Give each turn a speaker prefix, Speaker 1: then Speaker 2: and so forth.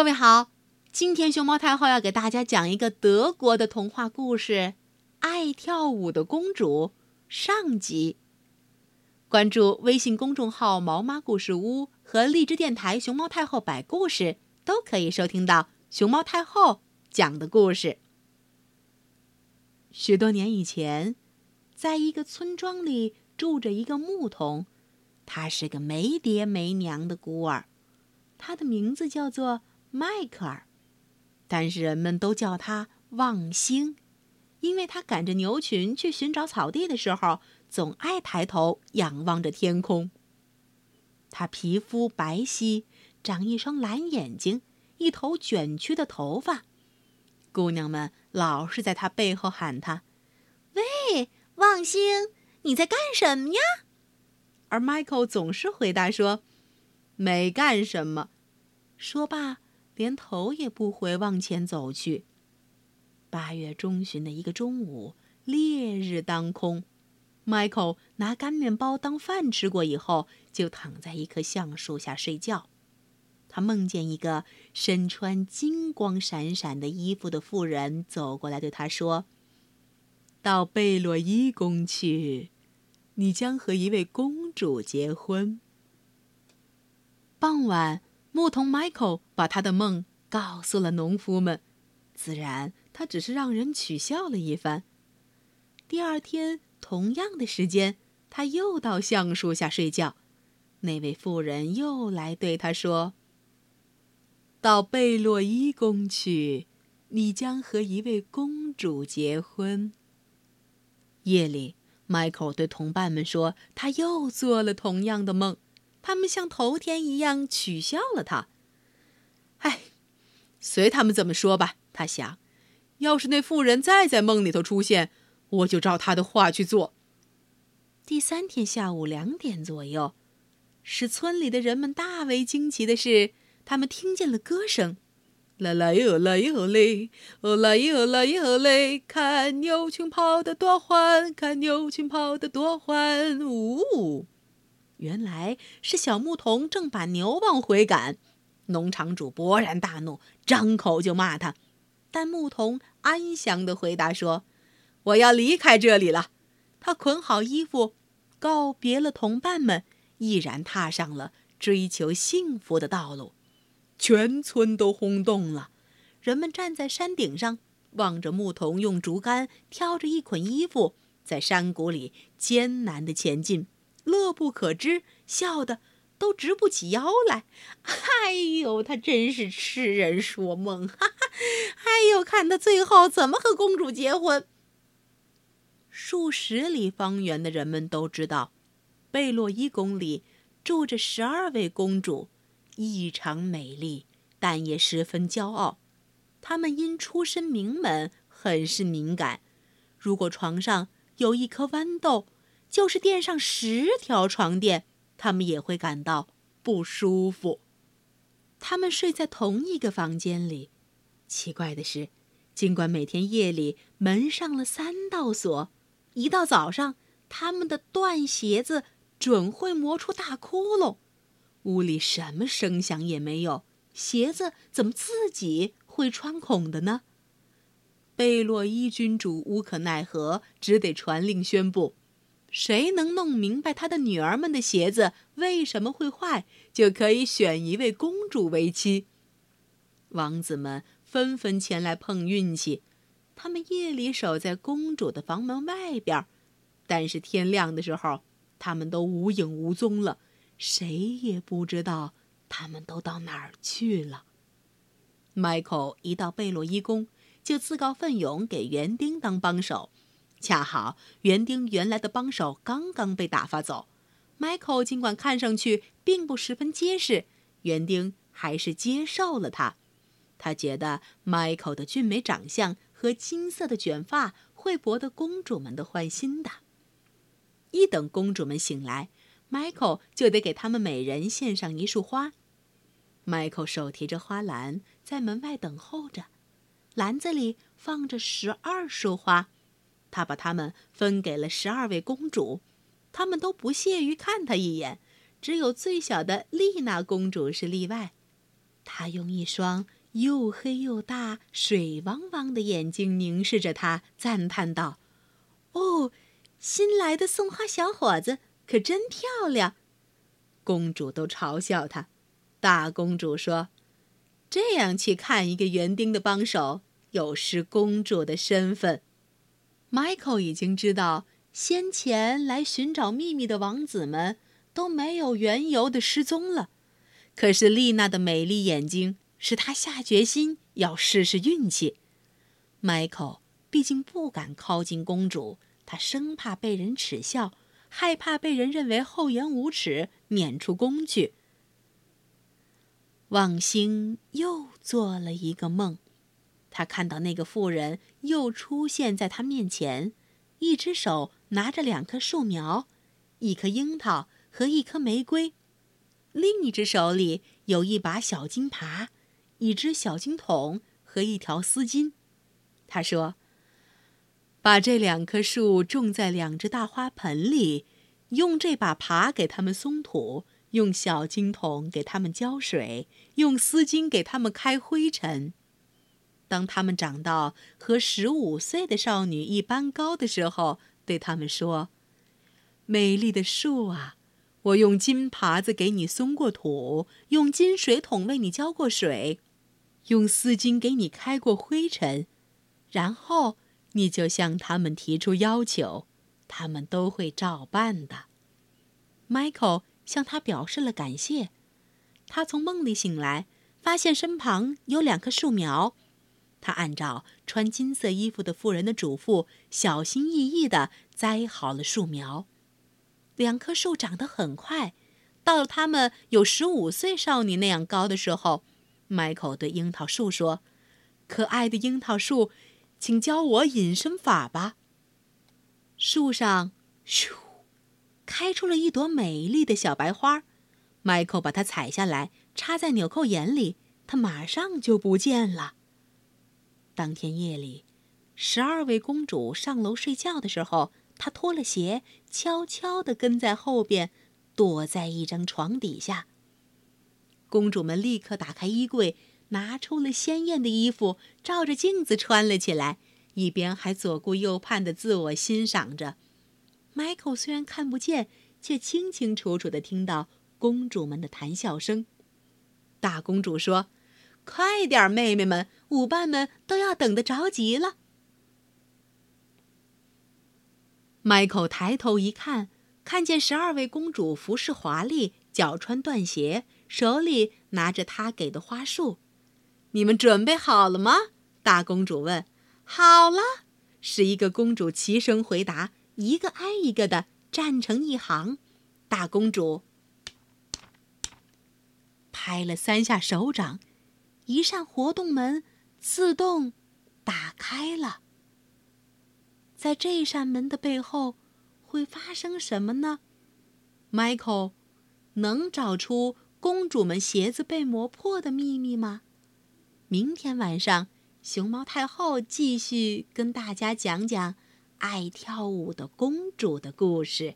Speaker 1: 各位好，今天熊猫太后要给大家讲一个德国的童话故事《爱跳舞的公主》上集。关注微信公众号“毛妈故事屋”和荔枝电台“熊猫太后摆故事”，都可以收听到熊猫太后讲的故事。许多年以前，在一个村庄里住着一个牧童，他是个没爹没娘的孤儿，他的名字叫做迈克尔，但是人们都叫他望星，因为他赶着牛群去寻找草地的时候。总爱抬头仰望着天空。他皮肤白皙，长一双蓝眼睛，一头卷曲的头发。姑娘们老是在他背后喊他：“喂，望星，你在干什么呀？”而 Michael 总是回答说：“没干什么。”说罢，连头也不回往前走去。八月中旬的一个中午，烈日当空。Michael 拿干面包当饭吃过以后，就躺在一棵橡树下睡觉。他梦见一个身穿金光闪闪的衣服的妇人走过来，对他说：“到贝洛伊宫去，你将和一位公主结婚。”傍晚，牧童 Michael 把他的梦告诉了农夫们，自然他只是让人取笑了一番。第二天。同样的时间，他又到橡树下睡觉。那位妇人又来对他说：“到贝洛伊宫去，你将和一位公主结婚。”夜里，Michael 对同伴们说：“他又做了同样的梦。”他们像头天一样取笑了他。哎，随他们怎么说吧，他想。要是那妇人再在梦里头出现，我就照他的话去做。第三天下午两点左右，使村里的人们大为惊奇的是，他们听见了歌声：“啦啦哟啦哟嘞，哦啦哟啦哟嘞，看牛群跑得多欢，看牛群跑得多欢。”呜，原来是小牧童正把牛往回赶。农场主勃然大怒，张口就骂他，但牧童安详地回答说。我要离开这里了。他捆好衣服，告别了同伴们，毅然踏上了追求幸福的道路。全村都轰动了，人们站在山顶上，望着牧童用竹竿挑着一捆衣服，在山谷里艰难地前进，乐不可支，笑得都直不起腰来。哎呦，他真是痴人说梦！哈哈，哎呦，看他最后怎么和公主结婚。数十里方圆的人们都知道，贝洛伊宫里住着十二位公主，异常美丽，但也十分骄傲。她们因出身名门，很是敏感。如果床上有一颗豌豆，就是垫上十条床垫，他们也会感到不舒服。他们睡在同一个房间里。奇怪的是，尽管每天夜里门上了三道锁。一到早上，他们的断鞋子准会磨出大窟窿。屋里什么声响也没有，鞋子怎么自己会穿孔的呢？贝洛伊君主无可奈何，只得传令宣布：谁能弄明白他的女儿们的鞋子为什么会坏，就可以选一位公主为妻。王子们纷纷前来碰运气。他们夜里守在公主的房门外边，但是天亮的时候，他们都无影无踪了，谁也不知道他们都到哪儿去了。迈克一到贝洛伊宫，就自告奋勇给园丁当帮手，恰好园丁原来的帮手刚刚被打发走。Michael 尽管看上去并不十分结实，园丁还是接受了他。他觉得 Michael 的俊美长相。和金色的卷发会博得公主们的欢心的。一等公主们醒来，Michael 就得给他们每人献上一束花。Michael 手提着花篮在门外等候着，篮子里放着十二束花，他把它们分给了十二位公主，他们都不屑于看他一眼，只有最小的丽娜公主是例外。他用一双又黑又大、水汪汪的眼睛凝视着他，赞叹道：“哦，新来的送花小伙子可真漂亮！”公主都嘲笑他。大公主说：“这样去看一个园丁的帮手，有失公主的身份。” Michael 已经知道，先前来寻找秘密的王子们都没有缘由的失踪了。可是丽娜的美丽眼睛使他下决心要试试运气。Michael 毕竟不敢靠近公主，他生怕被人耻笑，害怕被人认为厚颜无耻，撵出宫去。望星又做了一个梦。他看到那个妇人又出现在他面前，一只手拿着两棵树苗，一颗樱桃和一颗玫瑰，另一只手里有一把小金耙，一只小金桶和一条丝巾。他说：“把这两棵树种在两只大花盆里，用这把耙给它们松土，用小金桶给它们浇水，用丝巾给它们开灰尘。”当他们长到和十五岁的少女一般高的时候，对他们说：“美丽的树啊，我用金耙子给你松过土，用金水桶为你浇过水，用丝巾给你开过灰尘，然后你就向他们提出要求，他们都会照办的。” Michael 向他表示了感谢。他从梦里醒来，发现身旁有两棵树苗。他按照穿金色衣服的妇人的嘱咐，小心翼翼地栽好了树苗。两棵树长得很快，到了它们有十五岁少女那样高的时候，迈克对樱桃树说：“可爱的樱桃树，请教我隐身法吧。”树上咻，开出了一朵美丽的小白花。迈克把它采下来，插在纽扣眼里，它马上就不见了。当天夜里，十二位公主上楼睡觉的时候，她脱了鞋，悄悄地跟在后边，躲在一张床底下。公主们立刻打开衣柜，拿出了鲜艳的衣服，照着镜子穿了起来，一边还左顾右盼地自我欣赏着。Michael 虽然看不见，却清清楚楚地听到公主们的谈笑声。大公主说。快点，妹妹们，舞伴们都要等得着急了。迈克抬头一看，看见十二位公主服饰华丽，脚穿缎鞋，手里拿着他给的花束。你们准备好了吗？大公主问。好了，十一个公主齐声回答，一个挨一个的站成一行。大公主拍了三下手掌。一扇活动门自动打开了。在这扇门的背后，会发生什么呢？Michael 能找出公主们鞋子被磨破的秘密吗？明天晚上，熊猫太后继续跟大家讲讲爱跳舞的公主的故事。